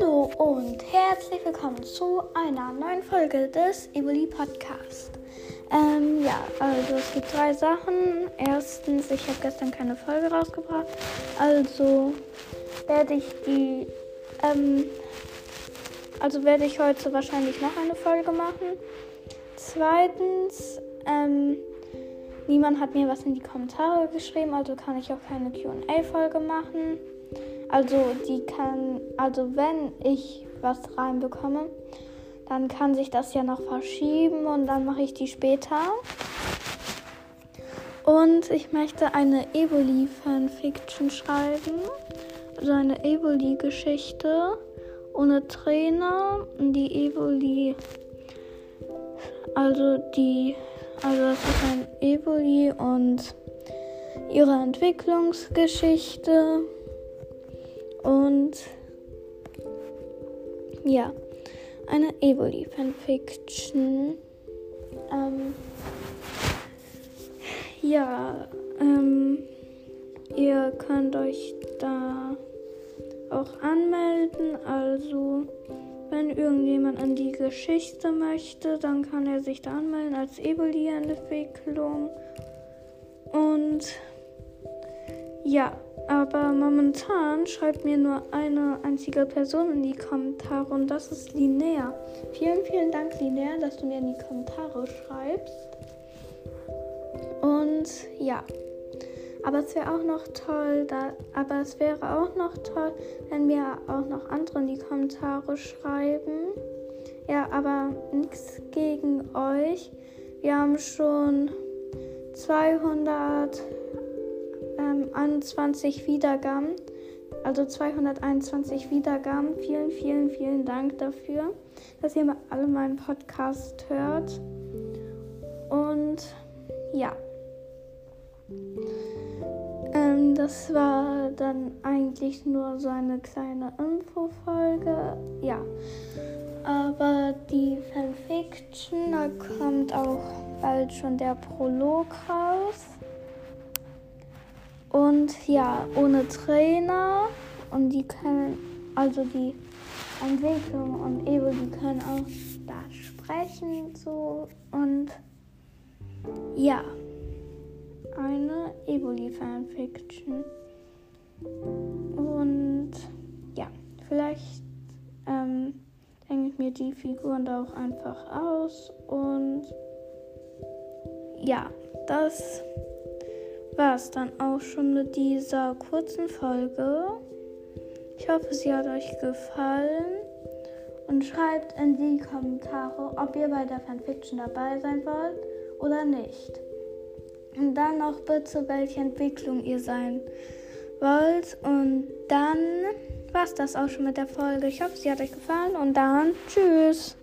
Hallo und herzlich willkommen zu einer neuen Folge des Evoli Podcast. Ähm, ja, also es gibt drei Sachen. Erstens, ich habe gestern keine Folge rausgebracht, also werde ich die, ähm, also werde ich heute wahrscheinlich noch eine Folge machen. Zweitens, ähm, niemand hat mir was in die Kommentare geschrieben, also kann ich auch keine QA-Folge machen. Also die kann, also wenn ich was reinbekomme, dann kann sich das ja noch verschieben und dann mache ich die später. Und ich möchte eine Evoli-Fanfiction schreiben. Also eine Evoli-Geschichte ohne Trainer. Die Evoli, also die, also das ist ein Evoli und ihre Entwicklungsgeschichte. Und ja, eine Evoli Fanfiction. Ähm, ja, ähm, ihr könnt euch da auch anmelden. Also, wenn irgendjemand an die Geschichte möchte, dann kann er sich da anmelden als Evoli-Entwicklung. Und ja, aber momentan schreibt mir nur eine einzige Person in die Kommentare und das ist Linnea. Vielen, vielen Dank, Linnea, dass du mir in die Kommentare schreibst. Und ja, aber es wäre auch noch toll, da, aber es wäre auch noch toll, wenn mir auch noch andere in die Kommentare schreiben. Ja, aber nichts gegen euch. Wir haben schon 200 ähm, 21 Wiedergaben. Also 221 Wiedergaben. Vielen, vielen, vielen Dank dafür, dass ihr alle meinen Podcast hört. Und ja. Ähm, das war dann eigentlich nur so eine kleine Infofolge. Ja. Aber die Fanfiction, da kommt auch bald schon der Prolog raus. Und ja, ohne Trainer. Und die können, also die Entwicklung und Evo, die können auch da sprechen. So. Und ja, eine Evoli-Fanfiction. Und ja, vielleicht ähm, denke ich mir die Figuren da auch einfach aus. Und ja, das war es dann auch schon mit dieser kurzen Folge. Ich hoffe, sie hat euch gefallen. Und schreibt in die Kommentare, ob ihr bei der Fanfiction dabei sein wollt oder nicht. Und dann noch bitte, welche Entwicklung ihr sein wollt. Und dann war es das auch schon mit der Folge. Ich hoffe, sie hat euch gefallen. Und dann tschüss.